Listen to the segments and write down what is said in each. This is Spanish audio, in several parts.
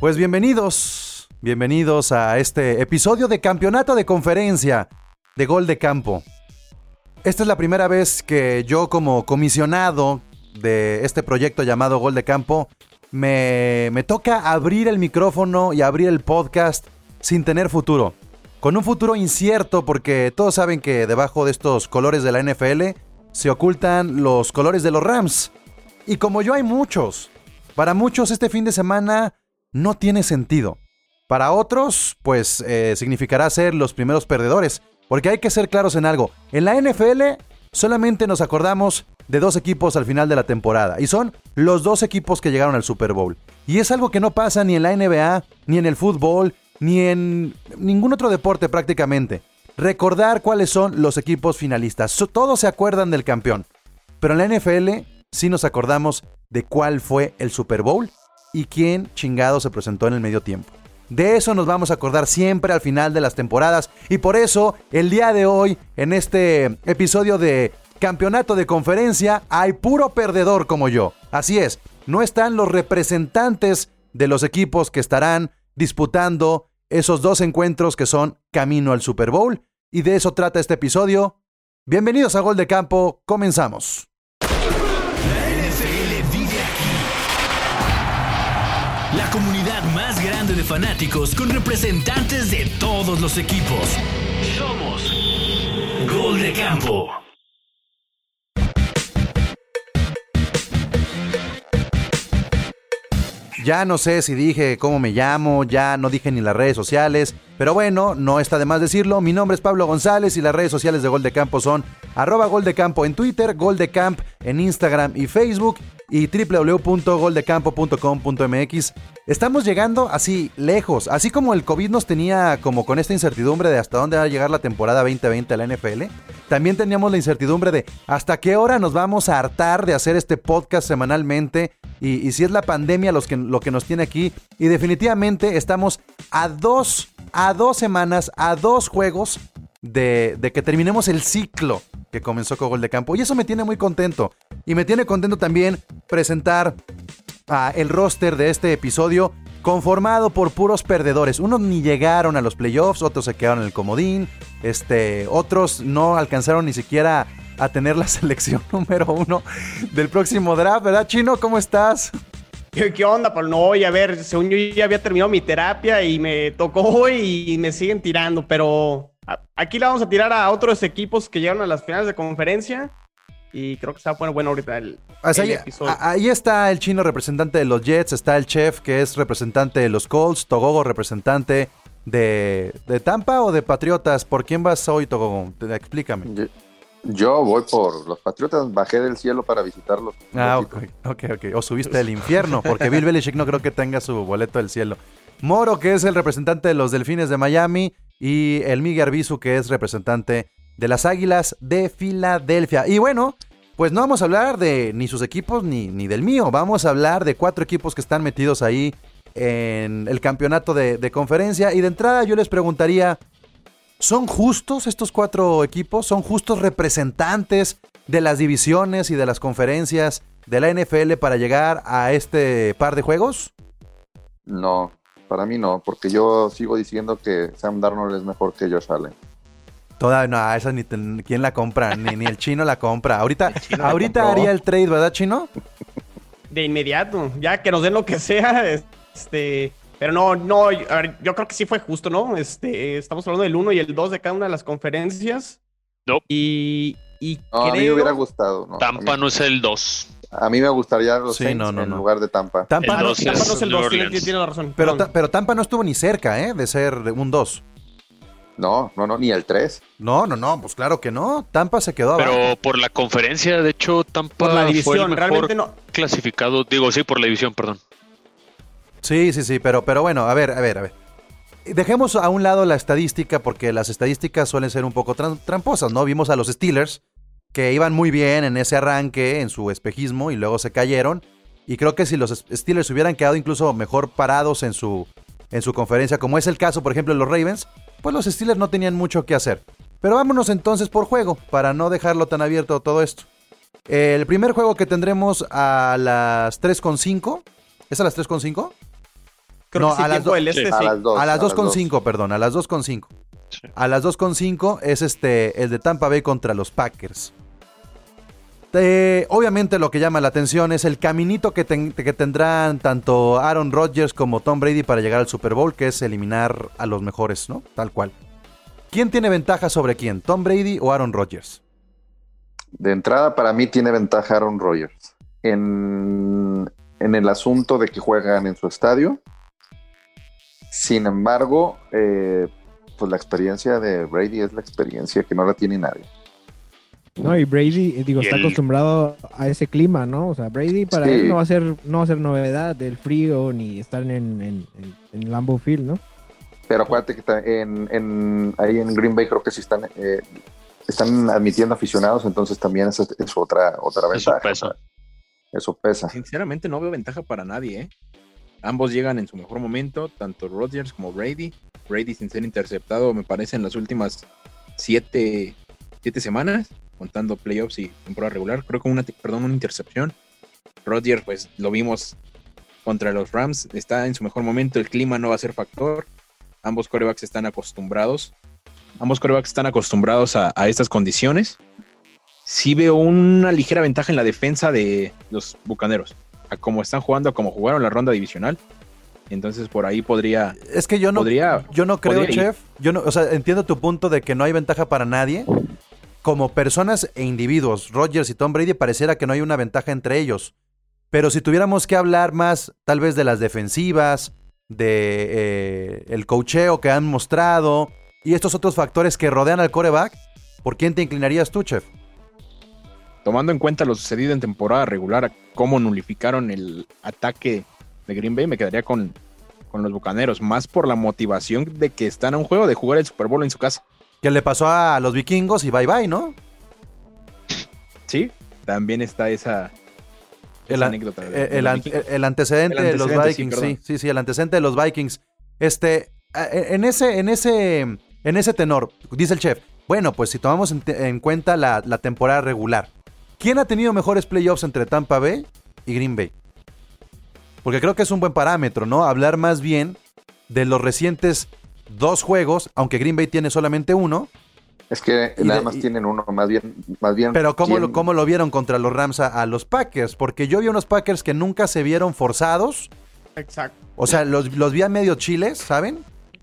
Pues bienvenidos, bienvenidos a este episodio de Campeonato de Conferencia de Gol de Campo. Esta es la primera vez que yo como comisionado de este proyecto llamado Gol de Campo me, me toca abrir el micrófono y abrir el podcast sin tener futuro. Con un futuro incierto porque todos saben que debajo de estos colores de la NFL se ocultan los colores de los Rams. Y como yo hay muchos, para muchos este fin de semana no tiene sentido. Para otros, pues eh, significará ser los primeros perdedores. Porque hay que ser claros en algo. En la NFL solamente nos acordamos de dos equipos al final de la temporada. Y son los dos equipos que llegaron al Super Bowl. Y es algo que no pasa ni en la NBA, ni en el fútbol, ni en ningún otro deporte prácticamente. Recordar cuáles son los equipos finalistas. Todos se acuerdan del campeón. Pero en la NFL sí nos acordamos de cuál fue el Super Bowl y quién chingado se presentó en el medio tiempo. De eso nos vamos a acordar siempre al final de las temporadas y por eso el día de hoy, en este episodio de Campeonato de Conferencia, hay puro perdedor como yo. Así es, no están los representantes de los equipos que estarán disputando esos dos encuentros que son camino al Super Bowl y de eso trata este episodio. Bienvenidos a Gol de Campo, comenzamos. La comunidad más grande de fanáticos con representantes de todos los equipos. Somos Gol de Campo. Ya no sé si dije cómo me llamo, ya no dije ni las redes sociales, pero bueno, no está de más decirlo. Mi nombre es Pablo González y las redes sociales de Gol de Campo son arroba Gol de Campo en Twitter, Gol de Camp en Instagram y Facebook y www.goldecampo.com.mx. Estamos llegando así lejos, así como el COVID nos tenía como con esta incertidumbre de hasta dónde va a llegar la temporada 2020 de la NFL. También teníamos la incertidumbre de hasta qué hora nos vamos a hartar de hacer este podcast semanalmente y, si es la pandemia lo que nos tiene aquí. Y definitivamente estamos a dos, a dos semanas, a dos juegos de, que terminemos el ciclo que comenzó con Gol de Campo. Y eso me tiene muy contento. Y me tiene contento también presentar el roster de este episodio conformado por puros perdedores. Unos ni llegaron a los playoffs, otros se quedaron en el comodín, este, otros no alcanzaron ni siquiera a tener la selección número uno del próximo draft, ¿verdad, Chino? ¿Cómo estás? ¿Qué, onda? Pues no, y a ver, según yo ya había terminado mi terapia y me tocó y me siguen tirando, pero aquí le vamos a tirar a otros equipos que llegaron a las finales de conferencia. Y creo que está bueno, bueno ahorita el, ahí, episodio. Ahí está el chino representante de los Jets, está el chef que es representante de los Colts, Togogo representante de, de Tampa o de Patriotas. ¿Por quién vas hoy, Togogo? Explícame. Yo, voy por los Patriotas, bajé del cielo para visitarlos. Ah, ok, ok, ok. O subiste del infierno, porque Bill Belichick no creo que tenga su boleto del cielo. Moro, que es el representante de los Delfines de Miami, y el Miguel Arbizu, que es representante de las Águilas de Filadelfia. Y bueno, pues no vamos a hablar de ni sus equipos ni, ni del mío, vamos a hablar de cuatro equipos que están metidos ahí en el campeonato de, de conferencia. Y de entrada yo les preguntaría, ¿son justos estos cuatro equipos? ¿Son justos representantes de las divisiones y de las conferencias de la NFL para llegar a este par de juegos? No, para mí no, porque yo sigo diciendo que Sam Darnold es mejor que Josh Allen. Toda, no, esa ni quién la compra, ni, ni, el chino la compra. Ahorita, ahorita haría el trade, ¿verdad, chino? De inmediato, ya que nos den lo que sea, este, pero no, no, yo creo que sí fue justo, ¿no? Este, estamos hablando del 1 y el 2 de cada una de las conferencias. No. Y, y no, a mí me hubiera gustado. No, Tampa no es el 2. A mí me gustaría los Saints en lugar de Tampa. Tampa, no, Tampa no es el 2, tiene, tiene, la razón. Pero, pero, Tampa no estuvo ni cerca, ¿eh? De ser un 2. No, no, no, ni el 3. No, no, no, pues claro que no. Tampa se quedó Pero abajo. por la conferencia, de hecho, Tampa por la división, fue el mejor realmente no. clasificado. Digo, sí, por la división, perdón. Sí, sí, sí, pero, pero bueno, a ver, a ver, a ver. Dejemos a un lado la estadística porque las estadísticas suelen ser un poco tramposas, ¿no? Vimos a los Steelers que iban muy bien en ese arranque, en su espejismo, y luego se cayeron. Y creo que si los Steelers hubieran quedado incluso mejor parados en su, en su conferencia, como es el caso, por ejemplo, de los Ravens, pues los Steelers no tenían mucho que hacer. Pero vámonos entonces por juego, para no dejarlo tan abierto todo esto. El primer juego que tendremos a las 3.5. ¿Es a las 3.5? Creo No, que sí, a las do- del este sí. A las dos. a las dos. 2.5, perdón, a las 2.5. Sí. A las 2.5 es este el de Tampa Bay contra los Packers. Eh, obviamente lo que llama la atención es el caminito que, ten- que tendrán tanto Aaron Rodgers como Tom Brady para llegar al Super Bowl, que es eliminar a los mejores, ¿no? Tal cual. ¿Quién tiene ventaja sobre quién? ¿Tom Brady o Aaron Rodgers? De entrada, para mí tiene ventaja Aaron Rodgers. En, en el asunto de que juegan en su estadio. Sin embargo, eh, pues la experiencia de Brady es la experiencia que no la tiene nadie. No, y Brady, eh, digo, Y está el- acostumbrado a ese clima, ¿no? O sea, Brady para Sí. él no va a ser, no va a ser novedad del frío ni estar en, en, en, en Lambeau Field, ¿no? Pero acuérdate que en, en- ahí en Green Bay creo que sí están, eh, están admitiendo aficionados, entonces también es, es otra, otra Eso ventaja. pesa. o sea, Eso pesa. Sinceramente no veo ventaja para nadie, ¿eh? Ambos llegan en su mejor momento, tanto Rodgers como Brady. Brady sin ser interceptado, me parece, en las últimas siete, siete semanas, contando playoffs y temporada regular. Creo que una, perdón, una intercepción. Rodgers, pues lo vimos contra los Rams, está en su mejor momento, el clima no va a ser factor. Ambos corebacks están acostumbrados. Ambos corebacks están acostumbrados a, a estas condiciones. Sí veo una ligera ventaja en la defensa de los Bucaneros. A cómo están jugando, a cómo jugaron la ronda divisional. Entonces por ahí podría... Es que yo no, Podría- yo no creo, ir. chef. Yo no, o sea, entiendo tu punto de que no hay ventaja para nadie. Como personas e individuos, Rodgers y Tom Brady pareciera que no hay una ventaja entre ellos. Pero si tuviéramos que hablar más, tal vez de las defensivas, de eh, el cocheo que han mostrado y estos otros factores que rodean al coreback, ¿por quién te inclinarías tú, chef? Tomando en cuenta lo sucedido en temporada regular, cómo nulificaron el ataque de Green Bay, me quedaría con, con los Bucaneros. Más por la motivación de que están a un juego de jugar el Super Bowl en su casa. Que le pasó a los vikingos y bye bye, ¿no? Sí, también está esa, El, esa anécdota. de- el- de el antecedente de los sí, Vikings, sí, sí, sí, el antecedente de los Vikings. Este, a- en ese, en ese, en ese tenor, dice el chef, bueno, pues si tomamos en, en cuenta la, la temporada regular, ¿quién ha tenido mejores playoffs entre Tampa Bay y Green Bay? Porque creo que es un buen parámetro, ¿no? Hablar más bien de los recientes dos juegos, aunque Green Bay tiene solamente uno, Es que nada de- más y- tienen uno, más bien, más bien. pero ¿cómo, ¿quién- lo, cómo lo vieron contra los Rams a, a los Packers? Porque yo vi unos Packers que nunca se vieron forzados. Exacto. O sea, los, los vi a medio chiles, ¿saben?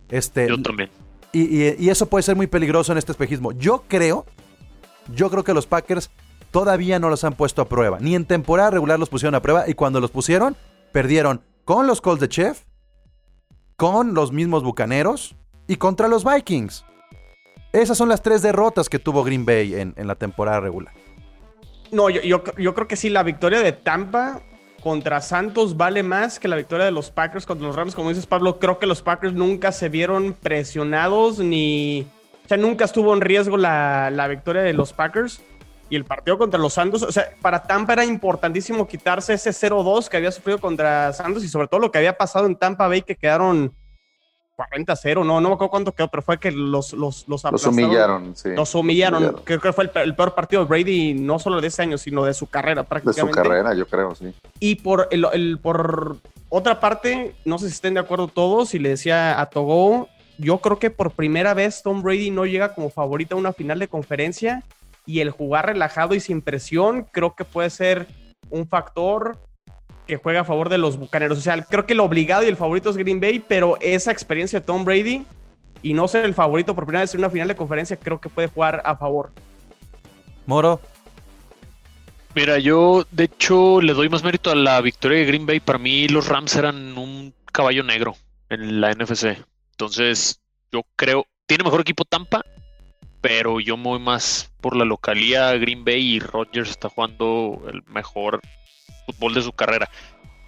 Este, Yo también. y, y- y eso puede ser muy peligroso en este espejismo. Yo creo, yo creo que los Packers todavía no los han puesto a prueba. Ni en temporada regular los pusieron a prueba. Y cuando los pusieron, perdieron con los Colts de Chef, con los mismos Bucaneros y contra los Vikings. Esas son las tres derrotas que tuvo Green Bay en, la temporada regular. No, yo, creo que sí, la victoria de Tampa contra Santos vale más que la victoria de los Packers contra los Rams. Como dices, Pablo, creo que los Packers nunca se vieron presionados ni... O sea, nunca estuvo en riesgo la victoria de los Packers. Y el partido contra los Santos, o sea, para Tampa era importantísimo quitarse ese 0-2 que había sufrido contra Santos y sobre todo lo que había pasado en Tampa Bay, que quedaron 40-0, no, no me acuerdo cuánto quedó, pero fue que los, los, los humillaron, sí. Los humillaron. Humillaron. Creo que fue el, pe- el peor partido de Brady, no solo de ese año, sino de su carrera De prácticamente. su carrera, yo creo, sí. Y por, el, el- por otra parte, no sé si estén de acuerdo todos, y le decía a Togo, yo creo que por primera vez Tom Brady no llega como favorito a una final de conferencia y el jugar relajado y sin presión creo que puede ser un factor que juega a favor de los Bucaneros. O sea, creo que el obligado y el favorito es Green Bay, pero esa experiencia de Tom Brady y no ser el favorito por primera vez en una final de conferencia creo que puede jugar a favor. Moro, Mira, yo de hecho le doy más mérito a la victoria de Green Bay. Para mí los Rams eran un caballo negro en la NFC. Entonces, yo creo, tiene mejor equipo Tampa, pero yo me voy más por la localía Green Bay y Rodgers está jugando el mejor fútbol de su carrera.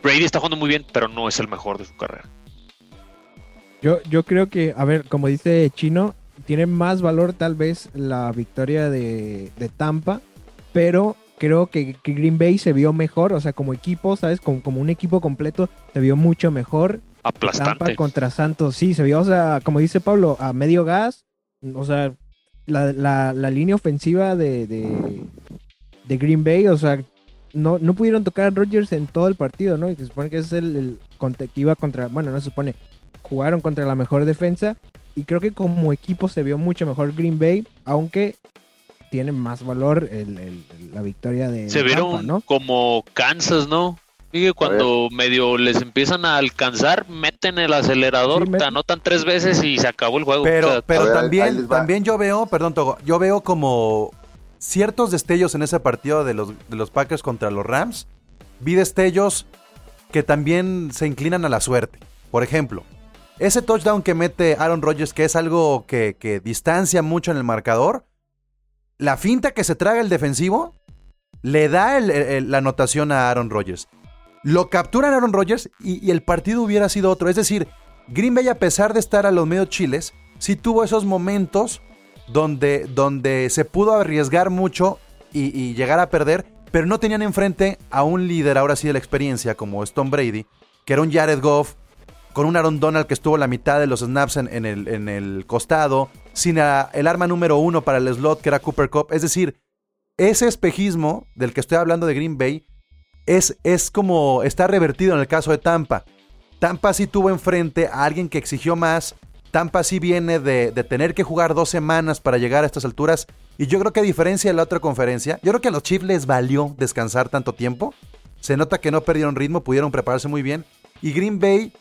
Brady está jugando muy bien, pero no es el mejor de su carrera. Yo, yo creo que, a ver, como dice Chino, tiene más valor tal vez la victoria de, de Tampa, pero creo que, que Green Bay se vio mejor, o sea, como equipo, ¿sabes? Como, como un equipo completo, se vio mucho mejor. Tampa Aplastante. contra Santos, sí, se vio, o sea, como dice Pablo, a medio gas, o sea, la, la- la línea ofensiva de, de, de Green Bay, o sea, no, no pudieron tocar a Rodgers en todo el partido, ¿no? Y se supone que es el, el- contra, que iba contra, bueno, no se supone, jugaron contra la mejor defensa y creo que como equipo se vio mucho mejor Green Bay, aunque tiene más valor el- el- la victoria de Se Tampa, vieron ¿no? como Kansas, ¿no? Sigue cuando medio les empiezan a alcanzar, meten el acelerador, Sí, meten- te anotan tres veces y se acabó el juego. Pero, O sea, pero a ver, ahí también, yo veo, perdón, Togo, yo veo como ciertos destellos en ese partido de los, de los Packers contra los Rams. Vi destellos que también se inclinan a la suerte. Por ejemplo, ese touchdown que mete Aaron Rodgers, que es algo que, que distancia mucho en el marcador, la finta que se traga el defensivo le da el- el- la anotación a Aaron Rodgers. Lo capturan Aaron Rodgers y, el partido hubiera sido otro. Es decir, Green Bay, a pesar de estar a los medio chiles, sí tuvo esos momentos donde, donde se pudo arriesgar mucho y, llegar a perder, pero no tenían enfrente a un líder ahora sí de la experiencia como Tom Brady, que era un Jared Goff, con un Aaron Donald que estuvo la mitad de los snaps en, el, en el costado, sin el arma número uno para el slot que era Cooper Cup. Es decir, ese espejismo del que estoy hablando de Green Bay es, es como está revertido en el caso de Tampa. Tampa sí tuvo enfrente a alguien que exigió más. Tampa sí viene de, de tener que jugar dos semanas para llegar a estas alturas. Y yo creo que a diferencia de la otra conferencia, yo creo que a los Chiefs les valió descansar tanto tiempo. Se nota que no perdieron ritmo, pudieron prepararse muy bien. Y Green Bay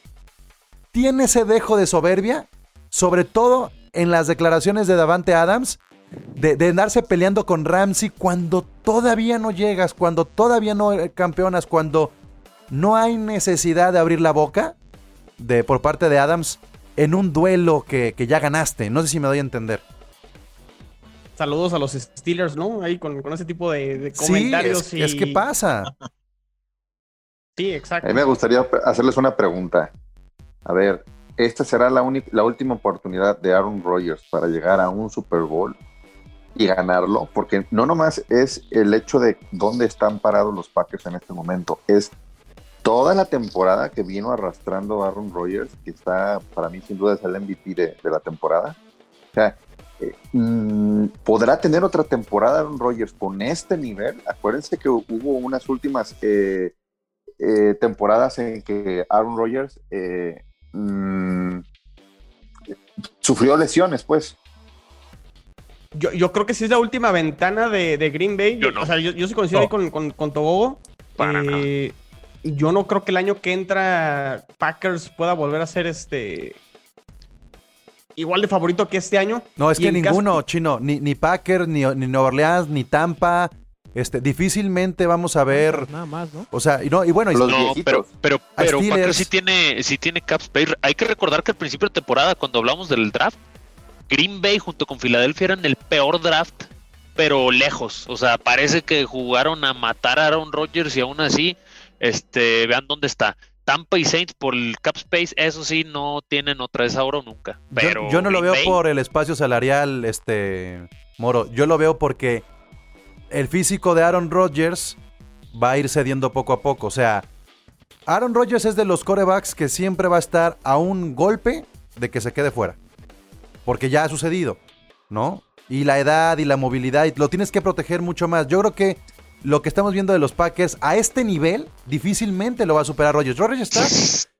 tiene ese dejo de soberbia, sobre todo en las declaraciones de Davante Adams, de, de andarse peleando con Ramsey cuando todavía no llegas, cuando todavía no eh, campeonas, cuando no hay necesidad de abrir la boca de, por parte de Adams en un duelo que, que ya ganaste. No sé si me doy a entender. Saludos a los Steelers, ¿no? Ahí con, con ese tipo de, de Sí, comentarios. es, y... es que pasa. Sí, A exacto. mí me gustaría hacerles una pregunta. A ver, esta será la, la última oportunidad de Aaron Rodgers para llegar a un Super Bowl y ganarlo, porque no nomás es el hecho de dónde están parados los Packers en este momento, es toda la temporada que vino arrastrando Aaron Rodgers, que está, para mí sin duda es el MVP de, la temporada. O sea, eh, mm, ¿podrá tener otra temporada Aaron Rodgers con este nivel? Acuérdense que hubo unas últimas... eh, eh, temporadas en que Aaron Rodgers mm, sufrió lesiones, pues. Yo, yo creo que sí es la última ventana de, de Green Bay. Yo no. O sea, yo, yo sí coincido ahí con, con, con Tobogo. Para Eh, Yo no creo que el año que entra Packers pueda volver a ser este igual de favorito que este año. No, es Y que caso- ninguno, chino, ni, ni Packers, ni, ni Nueva Orleans, ni Tampa. Este, difícilmente vamos a ver. Nada más, ¿no? O sea, y no, y bueno, y- Los No, pero, pero, pero Steelers. Packers sí tiene, sí tiene cap space. Hay que recordar que al principio de temporada, cuando hablamos del draft, Green Bay junto con Filadelfia eran el peor draft, pero lejos. O sea, parece que jugaron a matar a Aaron Rodgers y aún así, este, vean dónde está. Tampa y Saints por el cap space, eso sí, no tienen otra vez ahora o nunca. Yo- Pero yo, no lo veo Bay- por el espacio salarial, este Moro. Yo lo veo porque el físico de Aaron Rodgers va a ir cediendo poco a poco. O sea, Aaron Rodgers es de los corebacks que siempre va a estar a un golpe de que se quede fuera. Porque ya ha sucedido, ¿no? Y la edad y la movilidad, y lo tienes que proteger mucho más. Yo creo que lo que estamos viendo de los Packers a este nivel difícilmente lo va a superar Rodgers. Rodgers está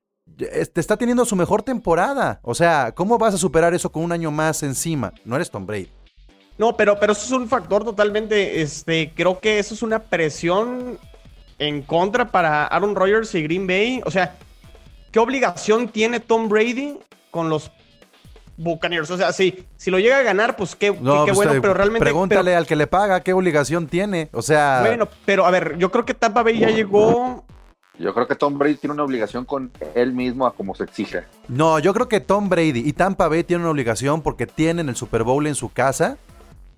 está teniendo su mejor temporada. O sea, ¿cómo vas a superar eso con un año más encima? No eres Tom Brady. No, pero, pero eso es un factor totalmente, este, creo que eso es una presión en contra para Aaron Rodgers y Green Bay. O sea, ¿qué obligación tiene Tom Brady con los Buccaneers? O sea, si, si lo llega a ganar, pues qué, qué- No, qué pues, bueno, eh, pero realmente... Pregúntale al que le paga qué obligación tiene. O sea, bueno, pero a ver, yo creo que Tampa Bay ya llegó... Yo creo que Tom Brady tiene una obligación con él mismo a como se exige. no, yo creo que Tom Brady y Tampa Bay tienen una obligación porque tienen el Super Bowl en su casa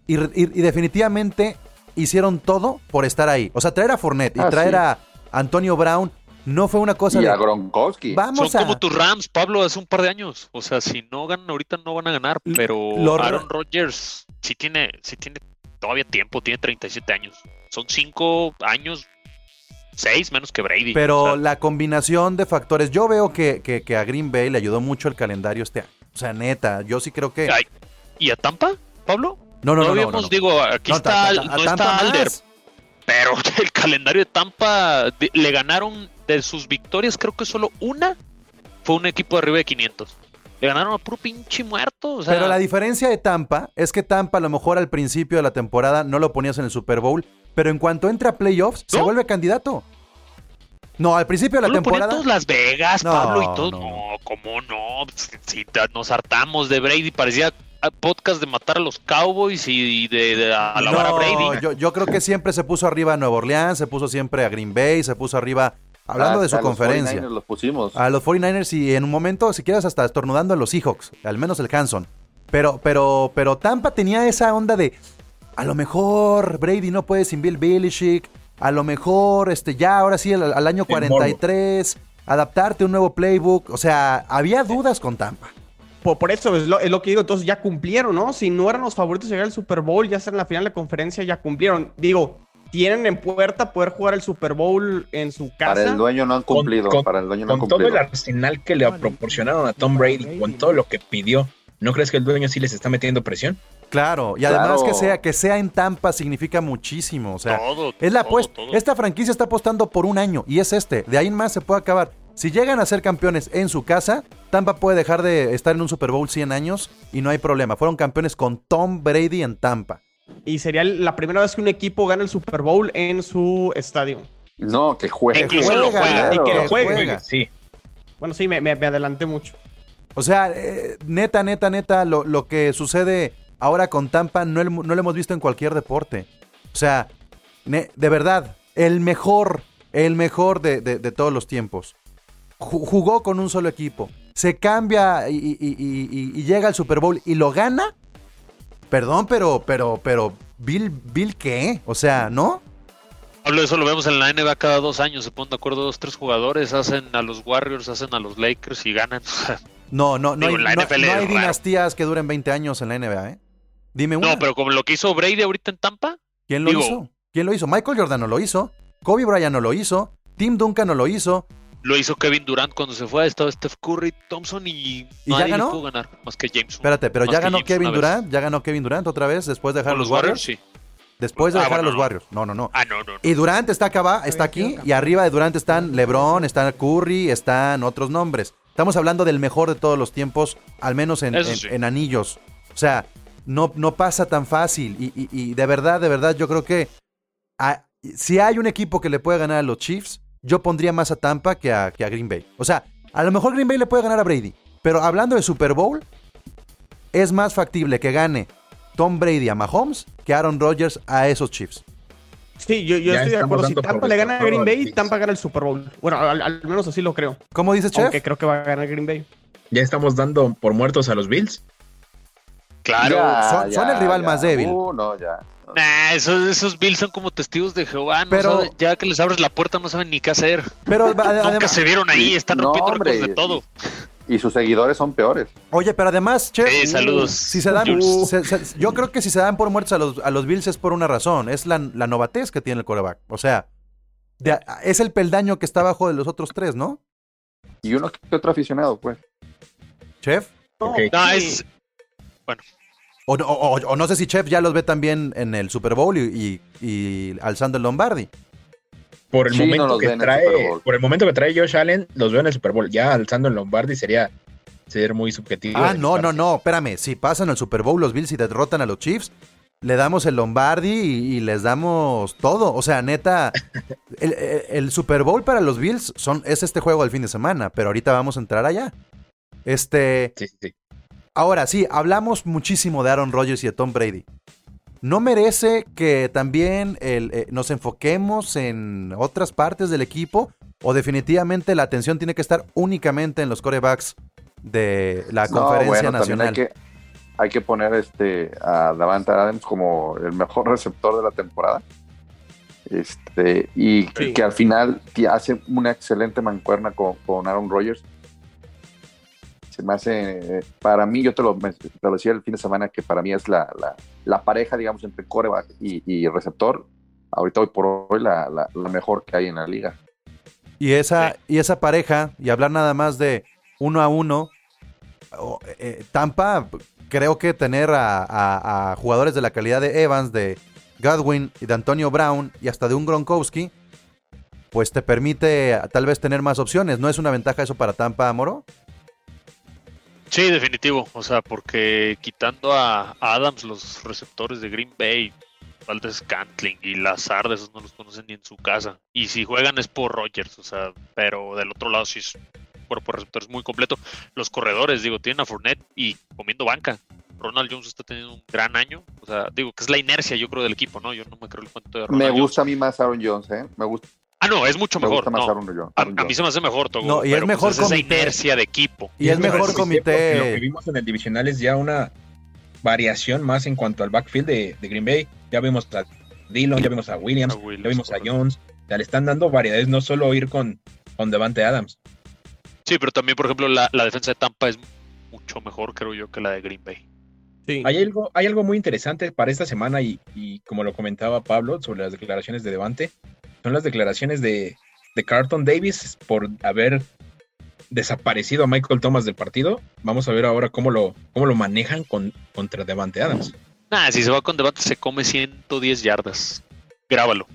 y, y- y definitivamente hicieron todo por estar ahí. O sea, traer a Fournette y Ah, traer sí. a Antonio Brown no fue una cosa Y de... a Gronkowski. Vamos Son a... como tus Rams, Pablo, hace un par de años. O sea, si no ganan ahorita, no van a ganar. Pero lo ra- Aaron Rodgers sí tiene, sí tiene todavía tiempo, tiene 37 años. Son 5 años, 6 menos que Brady. Pero O sea, la combinación de factores, yo veo que, que- que a Green Bay le ayudó mucho el calendario este año. O sea, neta, yo sí creo que... Ay, ¿Y a Tampa, Pablo? No, no, no, no, habíamos, no, no. digo, aquí No, está, Al- ta- a no está Alder. más. Pero el calendario de Tampa de- le ganaron de sus victorias, creo que solo una fue un equipo de arriba de 500. Le ganaron a puro pinche muerto. O sea, Pero la diferencia de Tampa es que Tampa a lo mejor al principio de la temporada no lo ponías en el Super Bowl, pero en cuanto entra a playoffs se vuelve candidato. No, al principio de la ¿no temporada. todos Las Vegas, No, Pablo y todo. no. No, ¿cómo no? Si, nos hartamos de Brady, parecía podcast de matar a los Cowboys y de, de alabar a No, Brady. yo, yo creo que siempre se puso arriba a Nueva Orleans, se puso siempre a Green Bay, se puso arriba, hablando de su los conferencia. 49ers los pusimos. A los 49ers y en un momento, si quieres, hasta estornudando a los Seahawks, al menos el Hanson. Pero, pero, pero Tampa tenía esa onda de, a lo mejor Brady no puede sin Bill Belichick, a lo mejor, este, ya ahora sí, al, al año El morbo. 43, adaptarte a un nuevo playbook. O sea, había dudas con Tampa. Por, por eso es lo, es lo que digo, entonces ya cumplieron, ¿no? Si no eran los favoritos de llegar al Super Bowl, ya sea en la final de conferencia, ya cumplieron. Digo, tienen en puerta poder jugar el Super Bowl en su casa. Para el dueño no han cumplido. con- para el dueño no han Con todo el cumplido. arsenal que le proporcionaron a Tom Brady, con todo lo que pidió, ¿no crees que el dueño sí les está metiendo presión? Claro, y además Claro. que sea que sea en Tampa significa muchísimo, o sea, Todo, es la todo, apuesta. todo. Esta franquicia está apostando por un año y es este, de ahí en más se puede acabar. Si llegan a ser campeones en su casa, Tampa puede dejar de estar en un Super Bowl 100 años y no hay problema. Fueron campeones con Tom Brady en Tampa. Y sería la primera vez que un equipo gana el Super Bowl en su estadio. No, que juegue. Incluso lo juega, y que lo que juegue. juega. Sí. Bueno, sí, me, me- me adelanté mucho. O sea, eh, neta, neta, neta, lo, lo que sucede ahora con Tampa no, el- no lo hemos visto en cualquier deporte. O sea, ne- de verdad, el mejor, el mejor de, de- de todos los tiempos. Ju- Jugó con un solo equipo. Se cambia y, y- y- y- y llega al Super Bowl y lo gana. Perdón, pero, pero, pero, ¿Bill, Bill qué? O sea, ¿no? Pablo, eso lo vemos en la NBA cada dos años. Se ponen de acuerdo dos, tres jugadores, hacen a los Warriors, hacen a los Lakers y ganan. No, no, no, Digo, hay, la no- NFL no hay dinastías que duren 20 años en la NBA, ¿eh? Dime una. No, pero como lo que hizo Brady ahorita en Tampa, ¿Quién lo Digo- hizo? ¿Quién lo hizo? Michael Jordan no lo hizo. Kobe Bryant no lo hizo. Tim Duncan no lo hizo. Lo hizo Kevin Durant cuando se fue. Estaba Steph Curry, Thompson y, ¿Y ya nadie le ganó? pudo ganar más que James. Espérate, pero ya ganó James Kevin. Durant. Ya ganó Kevin Durant otra vez después de dejar a Con los Warriors. sí. Después de Ah, dejar a los no. Warriors. No, no, no. Ah, no, no. no. Y Durant está acá, está aquí. Y arriba de Durant están LeBron, están Curry, están otros nombres. Estamos hablando del mejor de todos los tiempos, al menos en, en- sí. en anillos. O sea, no, no pasa tan fácil. Y, y- y de verdad, de verdad, yo creo que a- si hay un equipo que le puede ganar a los Chiefs, yo pondría más a Tampa que a, que a Green Bay. O sea, a lo mejor Green Bay le puede ganar a Brady. Pero hablando de Super Bowl, es más factible que gane Tom Brady a Mahomes que Aaron Rodgers a esos Chiefs. Sí, yo, estoy de acuerdo. Si Tampa le gana a Green Bay, Tampa gana el Super Bowl. Bueno, al, al menos así lo creo. ¿Cómo dices, Chef? Aunque creo que va a ganar Green Bay. Ya estamos dando por muertos a los Bills. Claro. Ya, son- son el rival más débil. Uh, no, ya. Nah, esos, esos Bills son como testigos de Jehová. No Pero- saben- ya que les abres la puerta, no saben ni qué hacer. Pero Nunca además, se vieron ahí, están No, rompiendo hombre, de todo. Y sus seguidores son peores. oye, pero además, Chef, Sí, saludos. si se dan, se- se- yo creo que si se dan por muertos a los, a los Bills es por una razón, es la, la novatez que tiene el coreback. O sea, de es el peldaño que está abajo de los otros tres, ¿no? Y uno que otro aficionado, pues. Chef. No, es. O, no- o- o- o no sé si Chef ya los ve también en el Super Bowl y, y- y alzando el Lombardi. Por el Sí, momento que el trae, por el momento que trae Josh Allen, los veo en el Super Bowl. Ya alzando en Lombardi sería ser muy subjetivo. Ah, no, no, no, espérame. Si pasan al Super Bowl los Bills y derrotan a los Chiefs, le damos el Lombardi y, y les damos todo. O sea, neta, el, el- el Super Bowl para los Bills son, es este juego del fin de semana, pero ahorita vamos a entrar allá. Este, Sí, sí, sí. Ahora sí, hablamos muchísimo de Aaron Rodgers y de Tom Brady. ¿No merece que también el, eh, nos enfoquemos en otras partes del equipo? ¿O definitivamente la atención tiene que estar únicamente en los corebacks de la No, conferencia bueno, nacional? hay que, hay que poner este a Davante Adams como el mejor receptor de la temporada. Este, y Sí. que al final hace una excelente mancuerna con, con Aaron Rodgers. Se me hace, eh, para mí, yo te lo, me- te lo decía el fin de semana, que para mí es la, la, la pareja, digamos, entre coreback y, y receptor. Ahorita, hoy por hoy, la, la- la mejor que hay en la liga. Y esa, y esa pareja, y hablar nada más de uno a uno, o, eh, Tampa, creo que tener a, a- a jugadores de la calidad de Evans, de, Godwin y de Antonio Brown y hasta de un Gronkowski, pues te permite tal vez tener más opciones. ¿No es una ventaja eso para Tampa, Moro? Sí, definitivo. O sea, porque quitando a Adams, los receptores de Green Bay, Valdez Cantling y Lazard, esos no los conocen ni en su casa. Y si juegan es por Rogers, o sea, pero del otro lado sí es un cuerpo de receptores muy completo. Los corredores, digo, tienen a Fournette y comiendo banca. Ronald Jones está teniendo un gran año. O sea, digo que es la inercia, yo creo, del equipo, ¿no? Yo no me creo el cuento de Ronald Me Jones. gusta a mí más Aaron Jones, ¿eh? Me gusta, Ah, no, es mucho me mejor. gusta más no. Aaron. A, Aaron a mí se me hace mejor, Togo. No, y es pues, mejor es esa comité. inercia de equipo. Y es me mejor que Lo que comité. vimos en el divisional es ya una variación más en cuanto al backfield de, de Green Bay. Ya vimos a Dillon, ya vimos a Williams, A Williams, ya vimos a. Jones. Ya le están dando variedades, no solo ir con, con Devante Adams. Sí, pero también, por ejemplo, la, la defensa de Tampa es mucho mejor, creo yo, que la de Green Bay. Sí. Hay algo, hay algo muy interesante para esta semana y, y como lo comentaba Pablo sobre las declaraciones de Devante, son las declaraciones de, de Carlton Davis por haber desaparecido a Michael Thomas del partido. Vamos a ver ahora cómo lo, cómo lo manejan con, contra Devante Adams. Nah, si se va con debate se come 110 yardas. Grábalo.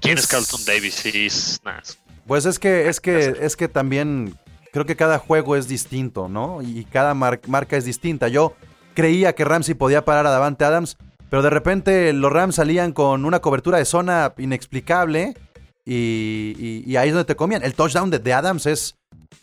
¿Quién es, Es- Carlton Davis? Sí, es- nah, es- Pues es que, es que, es que también creo que cada juego es distinto, ¿no? Y cada mar- marca es distinta. Yo creía que Ramsey podía parar a Davante Adams, pero de repente los Rams salían con una cobertura de zona inexplicable y, y- ahí es donde te comían. El touchdown de, de Adams es,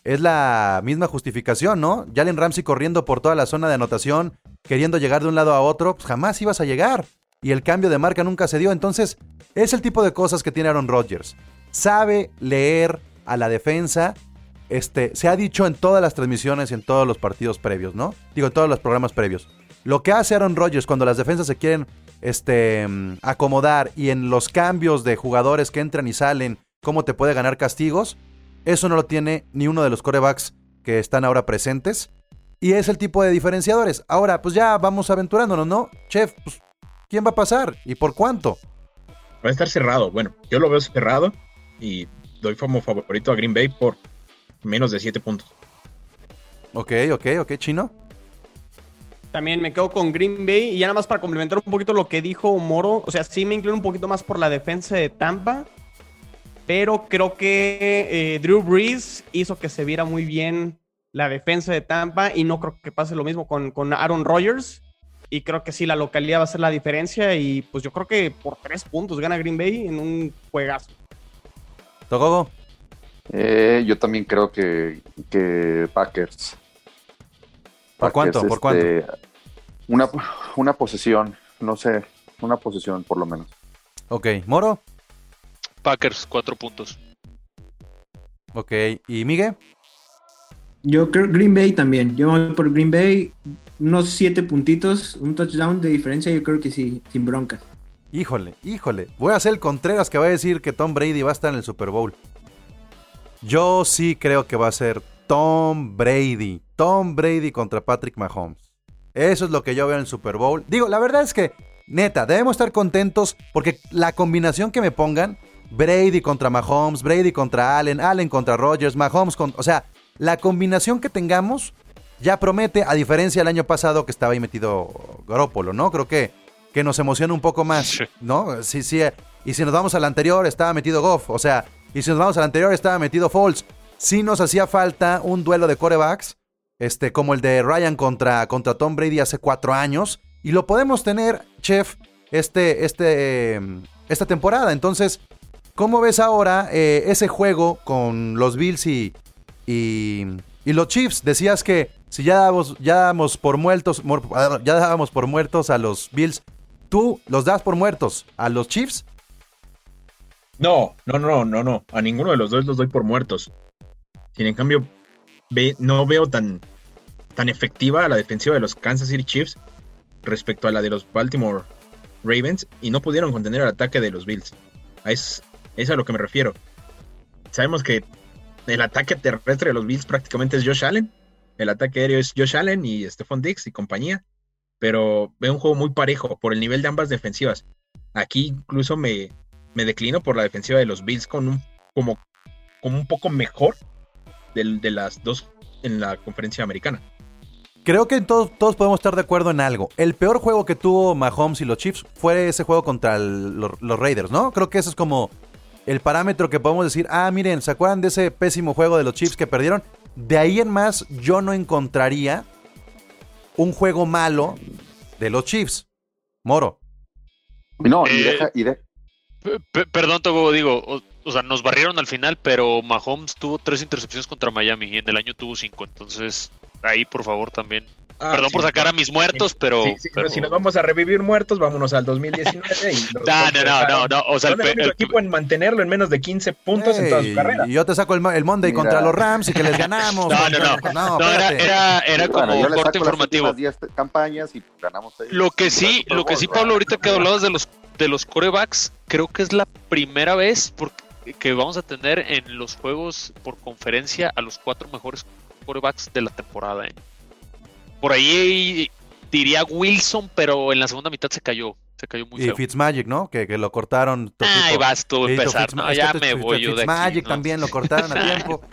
es la misma justificación, ¿no? Jalen Ramsey corriendo por toda la zona de anotación, queriendo llegar de un lado a otro, pues jamás ibas a llegar. Y el cambio de marca nunca se dio. Entonces, es el tipo de cosas que tiene Aaron Rodgers. Sabe leer a la defensa. Este, se ha dicho en todas las transmisiones y en todos los partidos previos, ¿no? Digo, en todos los programas previos. Lo que hace Aaron Rodgers cuando las defensas se quieren este, acomodar y en los cambios de jugadores que entran y salen, cómo te puede ganar castigos, eso no lo tiene ni uno de los corebacks que están ahora presentes. Y es el tipo de diferenciadores. Ahora, pues ya vamos aventurándonos, ¿no? Chef, pues, ¿quién va a pasar? ¿Y por cuánto? Va a estar cerrado. Bueno, yo lo veo cerrado y doy como favorito a Green Bay por menos de 7 puntos. Ok, ok, ok, chino. También me quedo con Green Bay. Y ya nada más para complementar un poquito lo que dijo Moro. O sea, sí me inclino un poquito más por la defensa de Tampa. Pero creo que eh, Drew Brees hizo que se viera muy bien la defensa de Tampa. Y no creo que pase lo mismo con, con Aaron Rodgers. Y creo que sí, la localidad va a ser la diferencia. Y pues yo creo que por tres puntos gana Green Bay en un juegazo. Togogo. Eh, yo también creo que, que Packers. ¿Por cuánto? ¿Por cuánto? Una, una posesión, no sé, una posesión por lo menos. Ok, Moro. Packers, cuatro puntos. Ok, ¿y Miguel? Yo creo Green Bay también. Yo voy por Green Bay, unos siete puntitos, un touchdown de diferencia, yo creo que sí, sin broncas. Híjole, híjole. Voy a ser el Contreras que va a decir que Tom Brady va a estar en el Super Bowl. Yo sí creo que va a ser Tom Brady. Tom Brady contra Patrick Mahomes. Eso es lo que yo veo en el Super Bowl. Digo, la verdad es que, neta, debemos estar contentos porque la combinación que me pongan, Brady contra Mahomes, Brady contra Allen, Allen contra Rodgers, Mahomes contra... O sea, la combinación que tengamos ya promete, a diferencia del año pasado que estaba ahí metido Garópolo, ¿no? Creo que, que nos emociona un poco más. ¿no? Sí, sí. eh, Y si nos vamos al anterior, estaba metido Goff. O sea, y si nos vamos al anterior, estaba metido Foles. Sí nos hacía falta un duelo de corebacks, este, como el de Ryan contra, contra Tom Brady hace cuatro años. Y lo podemos tener, Chef, este, este, eh, esta temporada. Entonces, ¿cómo ves ahora eh, ese juego con los Bills y, y, y los Chiefs? Decías que si ya dábamos, ya dábamos por muertos, ya dábamos por muertos a los Bills, ¿tú los das por muertos a los Chiefs? No, no, no, no, no. A ninguno de los dos los doy por muertos. Sin en cambio, no veo tan, tan efectiva la defensiva de los Kansas City Chiefs respecto a la de los Baltimore Ravens y no pudieron contener el ataque de los Bills. Es, es a lo que me refiero. Sabemos que el ataque terrestre de los Bills prácticamente es Josh Allen. El ataque aéreo es Josh Allen y Stephon Diggs y compañía. Pero veo un juego muy parejo por el nivel de ambas defensivas. Aquí incluso me, me declino por la defensiva de los Bills con un como, como un poco mejor de, las dos en la conferencia americana. Creo que todos, todos podemos estar de acuerdo en algo. El peor juego que tuvo Mahomes y los Chiefs fue ese juego contra el- los, los Raiders, ¿no? Creo que ese es como el parámetro que podemos decir, ah, miren, ¿se acuerdan de ese pésimo juego de los Chiefs que perdieron? De ahí en más, yo no encontraría un juego malo de los Chiefs. Moro. No, y Eh, deja, y de- perdón, Togo, digo, o, sea, nos barrieron al final, pero Mahomes tuvo tres intercepciones contra Miami y en el año tuvo cinco, entonces ahí por favor también. Ah, perdón sí, por sacar a mis muertos, pero. sí, sí, pero- Si nos vamos a revivir muertos, vámonos al 2019. Y No, no, no, no, no, o sea, el el equipo en mantenerlo en menos de 15 puntos en toda su carrera. y yo te saco el, el Monday Mira. contra los Rams y que les ganamos. No, no, no. No, No, era, era, era bueno, como yo le corte informativo. últimas 10 campañas y ganamos. Lo que sí, lo que sí. Pablo, ahorita que hablabas de los de los corebacks, creo que es la primera vez por- que vamos a tener en los juegos por conferencia a los cuatro mejores corebacks de la temporada. ¿eh? Por ahí diría Wilson, pero en la segunda mitad se cayó, se cayó muy Y feo. Fitzmagic, ¿no? Que, que lo cortaron. equipo. vas tú a empezar. No, ya me voy yo de aquí. Fitzmagic ¿no? también lo cortaron a tiempo.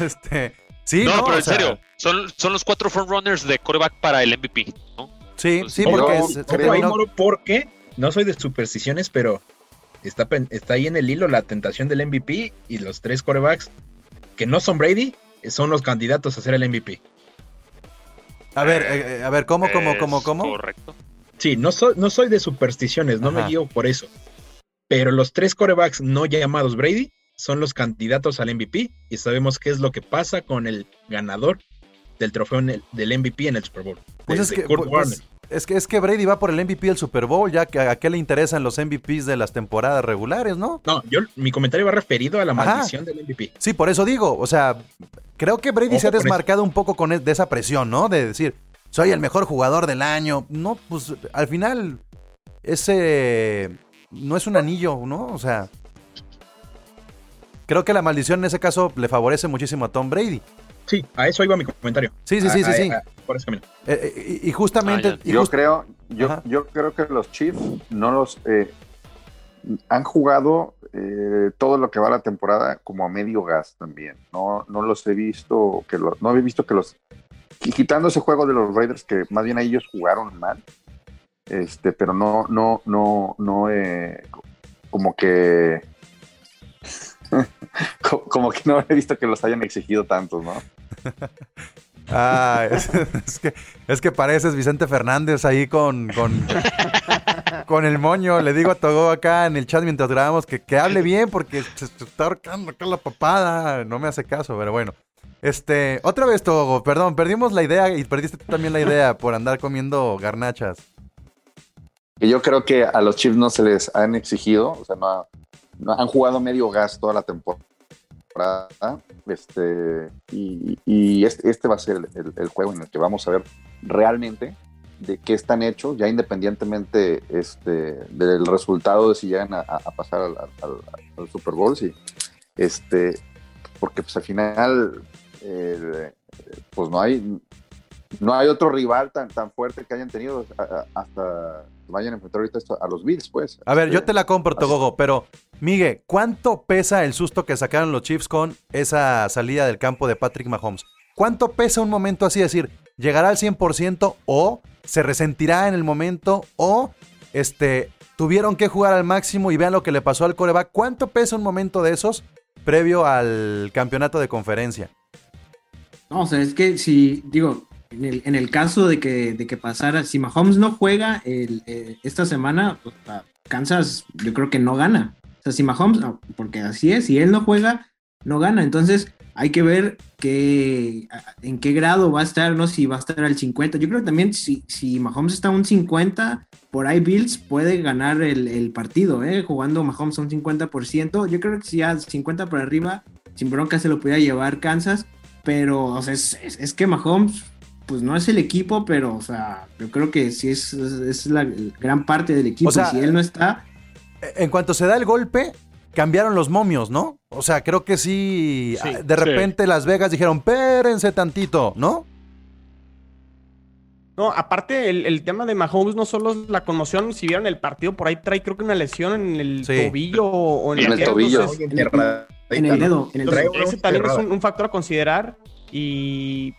Este, sí, no, no, pero O en sea, serio, son, son los cuatro frontrunners de coreback para el MVP, ¿no? Sí, sí, porque yo porque no soy de supersticiones, pero está, está ahí en el hilo la tentación del MVP y los tres corebacks que no son Brady son los candidatos a ser el MVP. A ver, eh, eh, a ver, ¿cómo, cómo, cómo, cómo? Correcto. Sí, no soy, no soy de supersticiones, no Ajá. me guío por eso. Pero los tres corebacks no llamados Brady son los candidatos al MVP y sabemos qué es lo que pasa con el ganador del trofeo en el- del MVP en el Super Bowl. Pues es que, Kurt pues, Warner. Es que es que Brady va por el MVP del Super Bowl, ya que a qué le interesan los MVPs de las temporadas regulares, ¿no? No, yo mi comentario va referido a la Ajá. maldición del MVP. Sí, por eso digo, o sea, creo que Brady Ojo se ha desmarcado un poco con e- de esa presión, ¿no? De decir, soy el mejor jugador del año. No, pues al final ese no es un anillo, ¿no? O sea, creo que la maldición en ese caso le favorece muchísimo a Tom Brady. Sí, a eso iba mi comentario. Sí, sí, sí, A- sí, a- sí. a- por ese camino. Eh, eh, y, justamente, Ah, Yo just- creo, yo, Ajá. yo creo que los Chiefs no los eh, han jugado eh, todo lo que va la temporada como a medio gas también. No, no los he visto que los, no he visto que los qui- quitando ese juego de los Raiders que más bien ellos jugaron mal. Este, pero no, no, no, no, eh, como que como que no he visto que los hayan exigido tantos, ¿no? Ah, es, es que, es que pareces Vicente Fernández ahí con, con, con el moño. Le digo a Togo acá en el chat mientras grabamos que, que hable bien porque se, se está ahorcando acá la papada. No me hace caso, pero bueno. Este, otra vez Togo, perdón, perdimos la idea y perdiste tú también la idea por andar comiendo garnachas. yo creo que a los Chiefs no se les han exigido, o sea, no, no han jugado medio gas toda la temporada. Este, y este, este va a ser el, juego en el que vamos a ver realmente de qué están hechos, ya independientemente este, del resultado de si llegan a, pasar al, Super Bowl, sí. este, porque pues al final, el- pues no hay, no hay otro rival tan, tan fuerte que hayan tenido hasta que vayan a enfrentar ahorita a los Bills, pues. A ver, Este, yo te la compro, Togogo, pero Miguel, ¿cuánto pesa el susto que sacaron los Chiefs con esa salida del campo de Patrick Mahomes? ¿Cuánto pesa un momento así? decir, ¿llegará al 100% o se resentirá en el momento o este, tuvieron que jugar al máximo y vean lo que le pasó al coreback? ¿Cuánto pesa un momento de esos previo al campeonato de conferencia? No, o sea, es que si, digo, en el, caso de que, de que pasara, si Mahomes no juega eh, esta semana, pues, Kansas yo creo que no gana. O sea, si Mahomes, porque así es, si él no juega, no gana. Entonces hay que ver qué, en qué grado va a estar, ¿no? Si va a estar al 50. Yo creo que también si, si Mahomes está a un 50, por ahí Bills puede ganar el, partido, ¿eh? Jugando Mahomes a un 50%. Yo creo que si a 50 por arriba, sin bronca se lo pudiera llevar Kansas. Pero, o sea, es- es que Mahomes, pues no es el equipo, pero, o sea, yo creo que sí es, es, es la gran parte del equipo. O sea, y si él no está, En cuanto se da el golpe, cambiaron los momios, ¿no? O sea, creo que sí. Sí, ah, de sí. repente Las Vegas dijeron, pérense tantito, ¿no? No, aparte el, el tema de Mahomes no solo es la conmoción, si vieron el partido por ahí trae creo que una lesión en el Sí. tobillo o en, el tobillo. entonces, en el dedo, en el Trae dedo. uno ese también es un factor a considerar y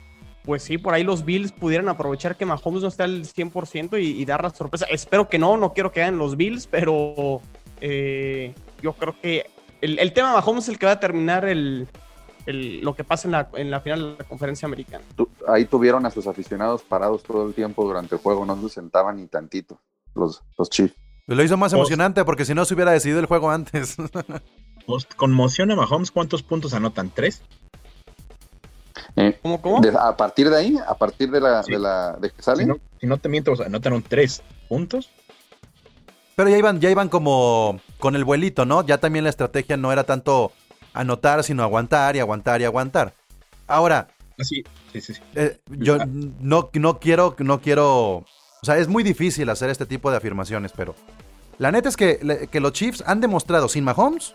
pues sí, por ahí los Bills pudieran aprovechar que Mahomes no esté al 100% y, y dar la sorpresa. Espero que no, no quiero que hagan los Bills, pero eh, yo creo que el, el tema de Mahomes es el que va a terminar el, el- lo que pasa en la, en la final de la conferencia americana. Ahí tuvieron a sus aficionados parados todo el tiempo durante el juego, no se sentaban ni tantito los, los Chiefs. Lo hizo más Pues- emocionante porque si no se hubiera decidido el juego antes. Post conmoción a Mahomes, ¿cuántos puntos anotan? ¿Tres? Eh, ¿Cómo, cómo? de- a partir de ahí, a partir de la, Sí. de la de que Si salen, no, si no te miento, o sea, anotaron tres puntos. Pero ya iban, ya iban como con el vuelito, ¿no? Ya también la estrategia no era tanto anotar, sino aguantar y aguantar y aguantar. Ahora, Así, sí, sí, sí. eh, yo Ah. no, no quiero, no quiero. O sea, es muy difícil hacer este tipo de afirmaciones, pero la neta es que, que los Chiefs han demostrado sin Mahomes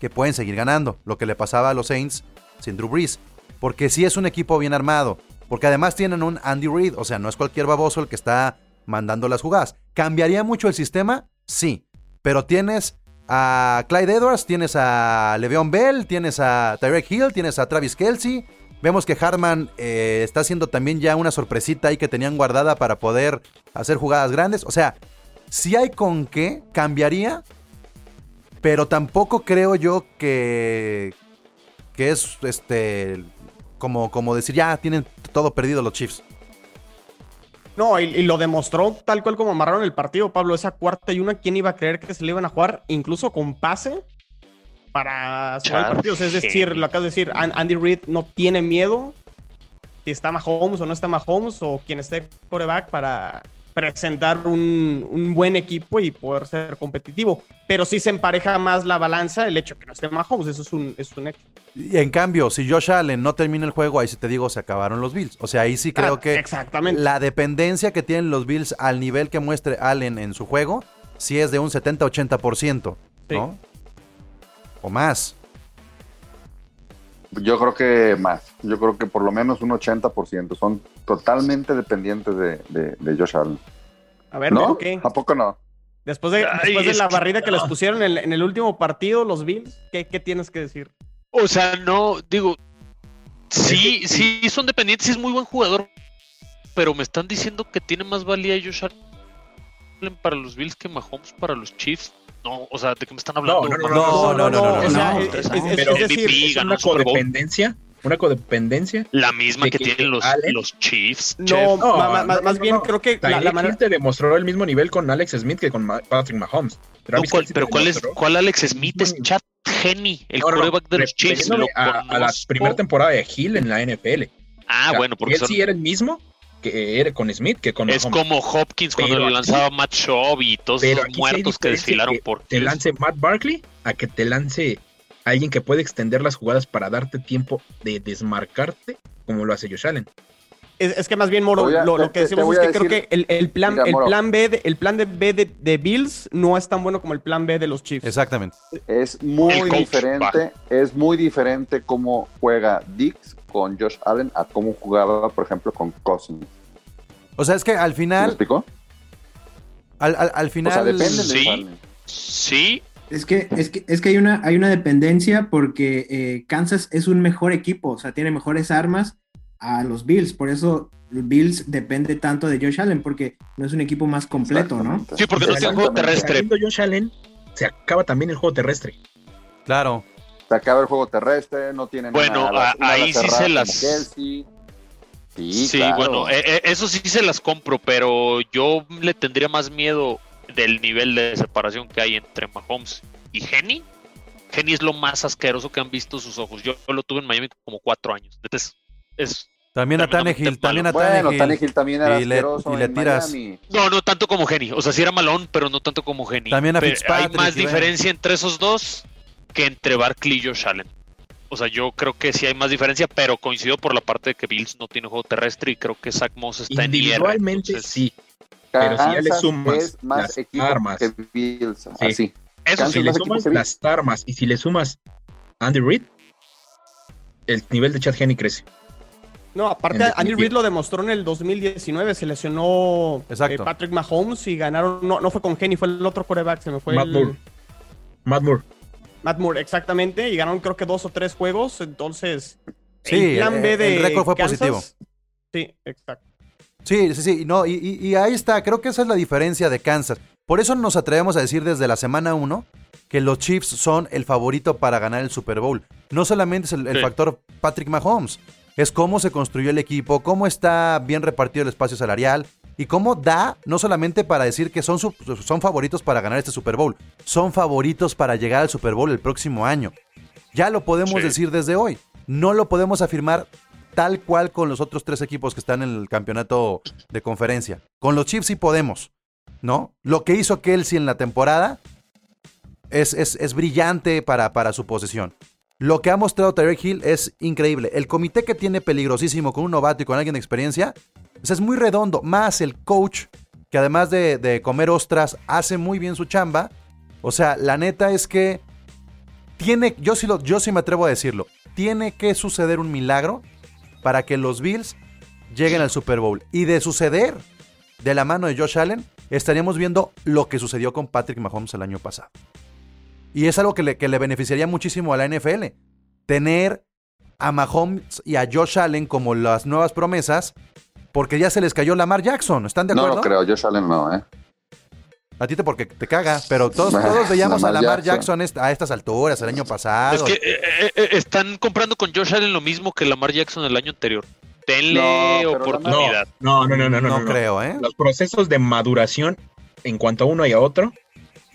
que pueden seguir ganando. Lo que le pasaba a los Saints sin Drew Brees. Porque sí es un equipo bien armado. Porque además tienen un Andy Reid. O sea, no es cualquier baboso el que está mandando las jugadas. ¿Cambiaría mucho el sistema? Sí. Pero tienes a Clyde Edwards, tienes a Le'Veon Bell, tienes a Tyreek Hill, tienes a Travis Kelsey. Vemos que Hartman eh, está haciendo también ya una sorpresita ahí que tenían guardada para poder hacer jugadas grandes. O sea, si hay con qué, cambiaría. Pero tampoco creo yo que, que es este como, como decir ya tienen todo perdido los Chiefs. No, y, y lo demostró tal cual como amarraron el partido, Pablo. Esa cuarta y una, ¿quién iba a creer que se le iban a jugar? Incluso con pase para cerrar el partido. O sea, es decir, lo acabas de decir, An- Andy Reid no tiene miedo si está Mahomes o no está Mahomes o quien esté coreback para presentar un, un buen equipo y poder ser competitivo. Pero sí se empareja más la balanza el hecho que no esté Mahomes. Eso es un, es un hecho. Y en cambio, si Josh Allen no termina el juego, ahí sí te digo, se acabaron los Bills. O sea, ahí sí creo Ah, que Exactamente. la dependencia que tienen los Bills al nivel que muestre Allen en su juego, sí es de un 70-80%, ¿no? O más. Yo creo que más, yo creo que por lo menos un 80%, son totalmente dependientes de, de, de Josh Allen. A ver, ¿No? ¿qué? ¿A poco no? Después de, Ay, después de es la que barrida que les no. pusieron en, en el último partido, los Bills, ¿qué, qué tienes que decir? O sea, no, digo, sí, sí son dependientes, sí es muy buen jugador, pero me están diciendo que tiene más valía Josh Allen para los Bills que Mahomes para los Chiefs. No, o sea, ¿de qué me están hablando? No, no, No, no, no, no, es, pero es decir, MVP, Es ganó una codependencia, una codependencia. La misma que, que tienen los, los Chiefs. no, chef. No, ma- ma- no, ma- no, más no, bien no. creo que la, la manera... Te demostró el mismo nivel con Alex Smith que con Patrick Mahomes. No, Travis ¿cuál- pero ¿cuál es cuál Alex Smith? Es Chad Henney, el quarterback de los Chiefs. Lo a, a la primera temporada de Hill en la NFL. Ah, O sea, bueno, porque él son- sí era el mismo que era con Smith que con es Mahomes. como Hopkins cuando Pero le aquí- lanzaba Matt Schaub y todos esos muertos que desfilaron que por te lance Matt Barkley a que te lance alguien que puede extender las jugadas para darte tiempo de desmarcarte como lo hace Josh Allen. Es, es que más bien, Moro, a- lo, lo que decimos es que creo que el, el plan, Mira, el Moro. plan B, de, el plan de B de, de Bills no es tan bueno como el plan B de los Chiefs. Exactamente. Es muy coach, diferente, es muy diferente cómo juega Dix con Josh Allen a cómo jugaba, por ejemplo, con Cousins. O sea, es que al ¿Sí ¿Me final, explicó? al, al- al O final, sea, depende de sí. Allen. Sí, Es que, es que, es que hay, una, hay una dependencia porque eh, Kansas es un mejor equipo, o sea, tiene mejores armas a los Bills. Por eso los Bills depende tanto de Josh Allen, porque no es un equipo más completo, ¿no? Sí, porque no tiene juego terrestre. Josh Allen, se acaba también el juego terrestre. claro. Se acaba el juego terrestre, no tienen Bueno, una, una ahí sí se las- Kelsey. Sí, Sí, claro. bueno, eh, eso sí se las compro, pero yo le tendría más miedo del nivel de separación que hay entre Mahomes y Henny. Henny es lo más asqueroso que han visto sus ojos. Yo, yo lo tuve en Miami como cuatro años. Neta, Es, es- También a Tannehill, también a Bueno, Tannehill. Tannehill también era Y le- asqueroso y le en tiras. Miami. no, no tanto como Henny. O sea, sí era malón, pero no tanto como Henny. También a Pero Fitzpatrick, Hay más diferencia entre esos dos que entre Barkley y Josh Allen. O sea, yo creo que sí hay más diferencia, pero coincido por la parte de que Bills no tiene juego terrestre y creo que Zach Moss está en IR. Individualmente entonces, sí, Pero si ya le sumas es más las armas. que Bills. Sí. Así. Eso si le más sumas las armas y si le sumas Andy Reid, el nivel de Chad Henney crece. No, aparte, En Andy. Reid lo demostró en el 2019. Se lesionó Exacto. eh, Patrick Mahomes y ganaron. No, no fue con Henny, fue el otro quarterback. Se me fue Matt el- Moore. Matt Moore. Matt Moore, exactamente. Y ganaron creo que dos o tres juegos. Entonces, Sí, plan el- B de el récord fue Kansas- positivo. Sí, exacto. Sí, sí, sí. No, y, y- y ahí está. Creo que esa es la diferencia de Kansas. Por eso nos atrevemos a decir desde la semana 1 que los Chiefs son el favorito para ganar el Super Bowl. No solamente es el, el Sí. factor Patrick Mahomes, es cómo se construyó el equipo, cómo está bien repartido el espacio salarial y cómo da, no solamente para decir que son, son favoritos para ganar este Super Bowl, son favoritos para llegar al Super Bowl el próximo año. Ya lo podemos Sí. decir desde hoy. No lo podemos afirmar tal cual con los otros tres equipos que están en el campeonato de conferencia. Con los Chiefs sí podemos, ¿no? Lo que hizo Kelsey en la temporada es, es- es brillante para, para su posición. Lo que ha mostrado Tyreek Hill es increíble. El comité que tiene peligrosísimo con un novato y con alguien de experiencia pues es muy redondo. Más el coach, que además de, de comer ostras, hace muy bien su chamba. O sea, la neta es que tiene, yo sí, lo, yo me atrevo a decirlo, tiene que suceder un milagro para que los Bills lleguen al Super Bowl. Y de suceder de la mano de Josh Allen, estaríamos viendo lo que sucedió con Patrick Mahomes el año pasado. Y es algo que le, que le beneficiaría muchísimo a la NFL. Tener a Mahomes y a Josh Allen como las nuevas promesas, porque ya se les cayó Lamar Jackson. ¿Están de No, acuerdo? no creo, Josh Allen no, ¿eh? A ti te porque te caga, pero todos, todos veíamos a Lamar Jackson. A estas alturas, el año pasado. Es que eh, eh, eh, están comprando con Josh Allen lo mismo que Lamar Jackson el año anterior. Denle No, oportunidad. No, no, no, no, no. no, no, no. creo, ¿eh? Los procesos de maduración en cuanto a uno y a otro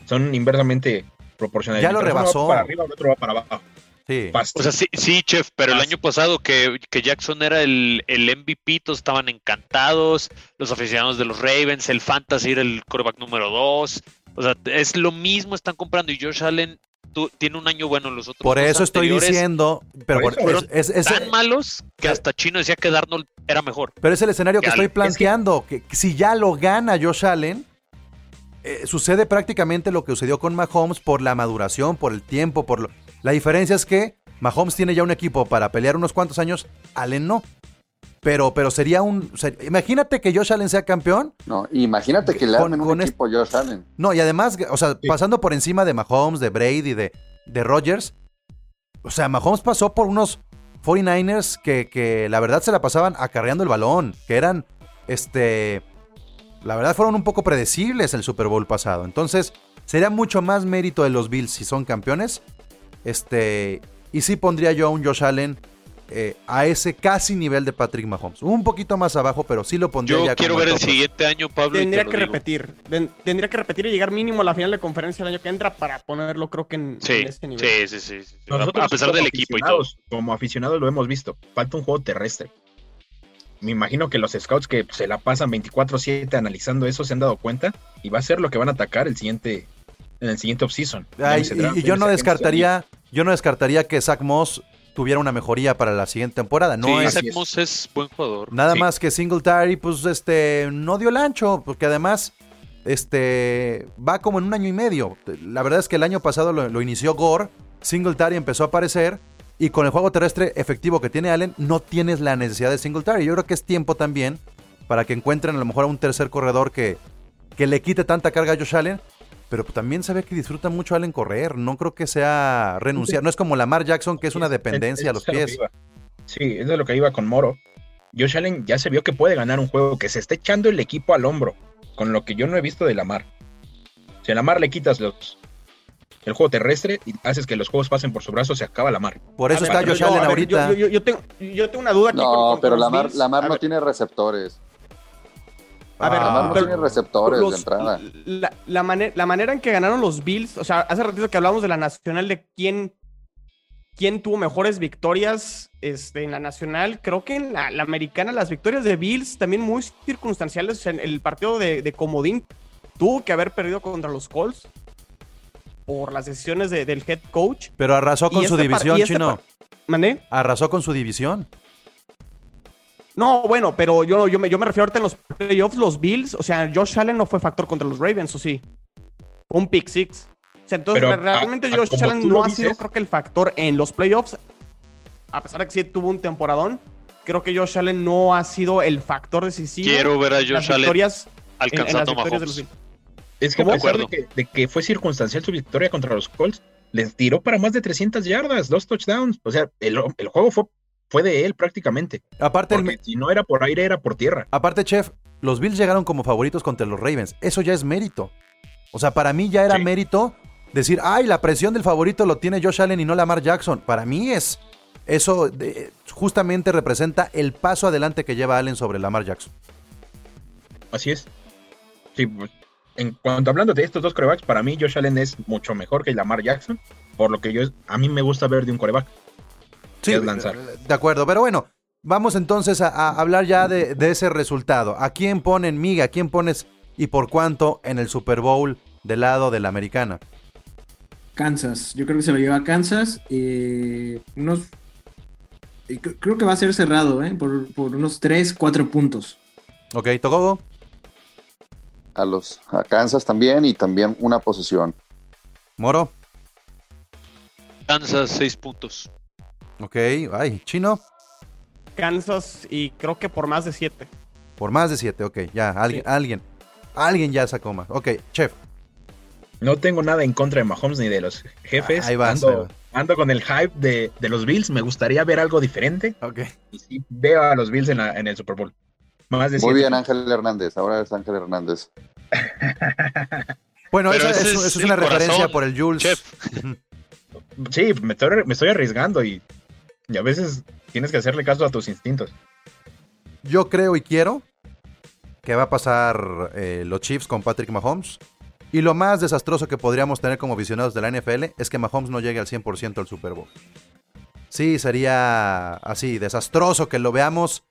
son inversamente proporcionales. Ya lo Mientras uno va rebasó. para arriba, el otro va para abajo. Sí. O sea, sí, sí, chef, pero el año pasado que, que Jackson era el, el MVP, todos estaban encantados, los aficionados de los Ravens, el Fantasy era el quarterback número 2. O sea, es lo mismo, están comprando y Josh Allen tú- tiene un año bueno en los otros Por eso estoy diciendo, pero, Por por- eso, es, es- es- tan malos que hasta Chino decía que Darnold era mejor. pero es el escenario que estoy es que- planteando, que, si ya lo gana Josh Allen, eh, sucede prácticamente lo que sucedió con Mahomes por la maduración, por el tiempo, por lo... La diferencia es que Mahomes tiene ya un equipo para pelear unos cuantos años, Allen no. Pero, pero sería un... ser- imagínate que Josh Allen sea campeón No, imagínate que le Con- armen un con equipo a Josh Allen. No, y además, o sea, Sí. pasando por encima de Mahomes, de Brady, de, de Rodgers. O sea, Mahomes pasó por unos 49ers que, que la verdad se la pasaban acarreando el balón, que eran, este, la verdad fueron un poco predecibles el Super Bowl pasado. Entonces, sería mucho más mérito de los Bills si son campeones. Este, y sí pondría yo a un Josh Allen eh, a ese casi nivel de Patrick Mahomes. Un poquito más abajo, pero sí lo pondría Yo ya quiero ver el top. siguiente año, Pablo. te Tendría que digo. repetir. Tendría que repetir y llegar mínimo a la final de conferencia el año que entra para ponerlo, creo que en, Sí, en este nivel. sí, sí, sí, sí. A- Nosotros A pesar del equipo y todo. Como aficionados lo hemos visto. Falta un juego terrestre. Me imagino que los scouts que se la pasan 24-7 analizando eso se han dado cuenta y va a ser lo que van a atacar el siguiente en el siguiente offseason. Y- yo no descartaría, yo no descartaría que Zach Moss tuviera una mejoría para la siguiente temporada. No sí, es Zach. Moss es buen jugador. nada sí. más que Singletary, pues este no dio el ancho, porque además este va como en un año y medio. La verdad es que el año pasado lo, lo inició Gore, Singletary empezó a aparecer y con el juego terrestre efectivo que tiene Allen no tienes la necesidad de Singletary. Yo creo que es tiempo también para que encuentren a lo mejor a un tercer corredor que, que le quite tanta carga a Josh Allen. Pero también se ve que disfruta mucho Allen correr. No creo que sea renunciar. No es como Lamar Jackson, que es una dependencia a los es pies. Sí, eso es lo que iba con Moro. Josh Allen ya se vio que puede ganar un juego, que se está echando el equipo al hombro, con lo que yo no he visto de Lamar. Si a Lamar le quitas los, el juego terrestre y haces que los juegos pasen por su brazo, se acaba Lamar. Por eso A ver, está Josh yo- Allen ver, ahorita. Yo, yo- yo tengo, yo tengo una duda aquí. con- No, con pero Lamar. Lamar no ver, tiene receptores. A ver, Lamar no pero- tiene receptores los- de entrada. La, la mane- la manera en que ganaron los Bills, o sea, hace ratito que hablamos de la nacional, de quién, quién tuvo mejores victorias este, en la nacional, creo que en la, la americana las victorias de Bills también muy circunstanciales. En el partido de, de Comodín tuvo que haber perdido contra los Colts por las decisiones de- del head coach. Pero arrasó con Y su este división, este chino. ¿Mandé? Arrasó con su división. No, bueno, pero yo, yo, me, yo me refiero ahorita en los playoffs, los Bills, o sea, Josh Allen no fue factor contra los Ravens, ¿o sí? Un pick six. O sea, entonces Pero, realmente a- a Josh Allen no ha sido, creo que el factor en los playoffs, a pesar de que sí tuvo un temporadón, creo que Josh Allen no ha sido el factor decisivo. Quiero ver a Josh Allen en- en, alcanzando a victorias de los. Es que a ¿Cómo? pesar de De que, de que fue circunstancial su victoria contra los Colts, les tiró para más de 300 yardas, dos touchdowns. O sea, el, el juego fue fue de él prácticamente. Aparte, Porque si no era por aire, era por tierra. aparte, chef, los Bills llegaron como favoritos contra los Ravens. Eso ya es mérito. O sea, para mí ya era Sí. mérito decir, ay, la presión del favorito lo tiene Josh Allen y no Lamar Jackson. Para mí es. Eso de- justamente representa el paso adelante que lleva Allen sobre Lamar Jackson. Así es. Sí, pues, en cuanto hablando de estos dos corebacks, para mí Josh Allen es mucho mejor que Lamar Jackson, por lo que yo a mí me gusta ver de un coreback. Sí, es lanzar. de acuerdo, pero bueno, vamos entonces a, a hablar ya de, de ese resultado. ¿A quién ponen Miga? ¿A quién pones y por cuánto en el Super Bowl del lado de la americana? Kansas, yo creo que se lo lleva a Kansas. eh, unos, creo que va a ser cerrado, ¿eh? Por, por unos 3, 4 puntos. Ok, Togogo. A los a Kansas también y también una posesión. Moro. Kansas, seis puntos. Ok, ay, Chino. Kansas y creo que por más de 7. Por más de siete, ok, ya, alguien, Sí. alguien, alguien ya sacó más. Ok, chef. No tengo nada en contra de Mahomes ni de los jefes. Ahí vas, ando, ahí vas. ando con el hype de, de los Bills. Me gustaría ver algo diferente. Ok. Y sí, veo a los Bills en, la- en el Super Bowl. Más de Muy siete bien. Ángel Hernández. Ahora es Ángel Hernández. Bueno, es, es eso es una referencia corazón, por el Jules. chef. Sí, me estoy, me estoy arriesgando y, y a veces tienes que hacerle caso a tus instintos. Yo creo y quiero que va a pasar eh, los Chiefs con Patrick Mahomes. Y lo más desastroso que podríamos tener como aficionados de la NFL es que Mahomes no llegue al 100% al Super Bowl. Sí, sería así, desastroso que lo veamos.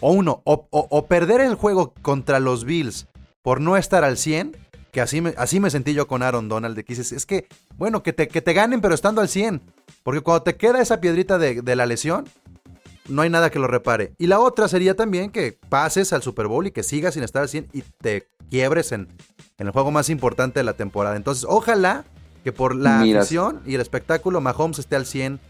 O uno, o, o- o perder el juego contra los Bills por no estar al 100, que así me, así me sentí yo con Aaron Donald, de que dices, es que, bueno, que te, que te ganen pero estando al 100. Porque cuando te queda esa piedrita de, de la lesión, no hay nada que lo repare. Y la otra sería también que pases al Super Bowl y que sigas sin estar al 100 y te quiebres en, en el juego más importante de la temporada. Entonces, ojalá que por la Mira. afición y el espectáculo Mahomes esté al 100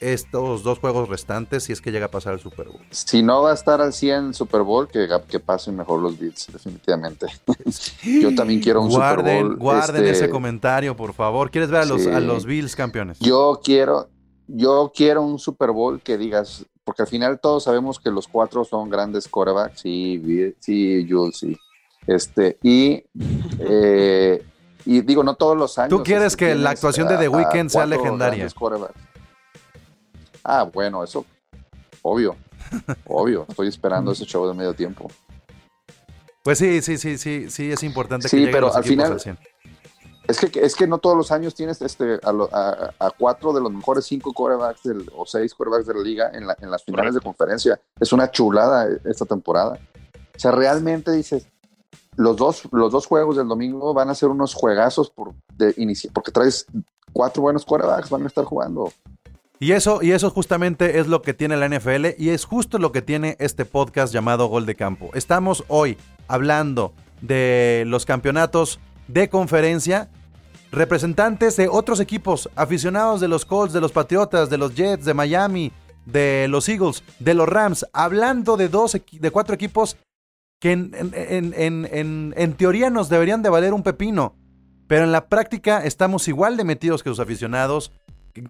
estos dos juegos restantes si es que llega a pasar al Super Bowl. Si no va a estar al 100 Super Bowl, que, que pasen mejor los Bills, definitivamente. Yo también quiero un guarden, Super Bowl. Guarden este, ese comentario, por favor. ¿Quieres ver a los, Sí. a los Bills campeones? Yo quiero, yo quiero un Super Bowl que digas, porque al final todos sabemos que los cuatro son grandes quarterbacks, sí, sí, Jules, sí. Este, y, eh, y digo, no todos los años. Tú quieres que la actuación de The Weeknd sea legendaria. Ah, bueno, eso, obvio, obvio. Estoy esperando ese show de medio tiempo. Pues sí, sí, sí, sí, sí, es importante Sí, que pero los al final- al 100. Es que, es que no todos los años tienes este, a, lo- a- a cuatro de los mejores cinco quarterbacks del- o seis quarterbacks de la liga en, la- en las finales de conferencia. Es una chulada esta temporada. O sea, realmente dices, los dos, los dos juegos del domingo van a ser unos juegazos por, de inici- porque traes cuatro buenos quarterbacks, van a estar jugando. Y eso, y eso justamente es lo que tiene la NFL y es justo lo que tiene este podcast llamado Gol de Campo. Estamos hoy hablando de los campeonatos de conferencia, representantes de otros equipos, aficionados de los Colts, de los Patriotas, de los Jets, de Miami, de los Eagles, de los Rams, hablando de dos, de cuatro equipos que en- en teoría nos deberían de valer un pepino, pero en la práctica estamos igual de metidos que sus aficionados.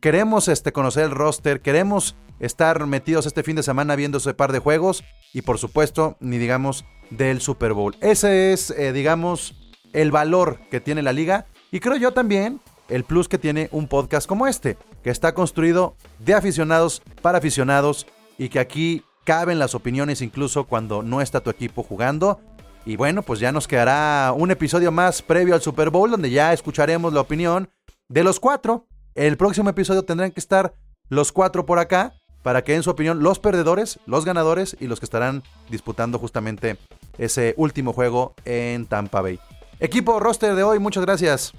Queremos este, conocer el roster, queremos estar metidos este fin de semana viendo ese par de juegos y por supuesto, ni digamos del Super Bowl. Ese es, eh, digamos, el valor que tiene la liga y creo yo también el plus que tiene un podcast como este, que está construido de aficionados para aficionados y que aquí caben las opiniones incluso cuando no está tu equipo jugando. Y bueno, pues ya nos quedará un episodio más previo al Super Bowl donde ya escucharemos la opinión de los cuatro. El próximo episodio tendrán que estar los cuatro por acá para que en su opinión los perdedores, los ganadores y los que estarán disputando justamente ese último juego en Tampa Bay. Equipo roster de hoy, muchas gracias.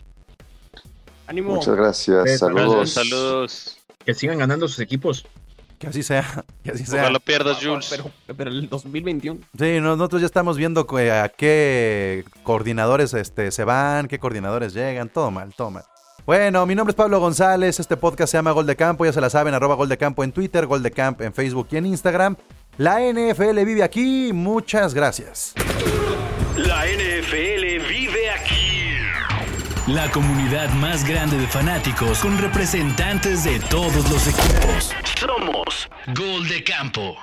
Ánimo. Muchas gracias. Sí, Saludos. Saludos. Que sigan ganando sus equipos. Que así sea, que así sea. Ojalá pierdas, Jules. Pero, pero el 2021. Sí, no- nosotros ya estamos viendo a qué coordinadores este, se van, qué coordinadores llegan, todo mal, todo mal. Bueno, mi nombre es Pablo González, este podcast se llama Gol de Campo, ya se la saben, arroba Gol de Campo en Twitter, Gol de Camp en Facebook y en Instagram. La NFL vive aquí, muchas gracias. La NFL vive aquí. La comunidad más grande de fanáticos con representantes de todos los equipos. Somos Gol de Campo.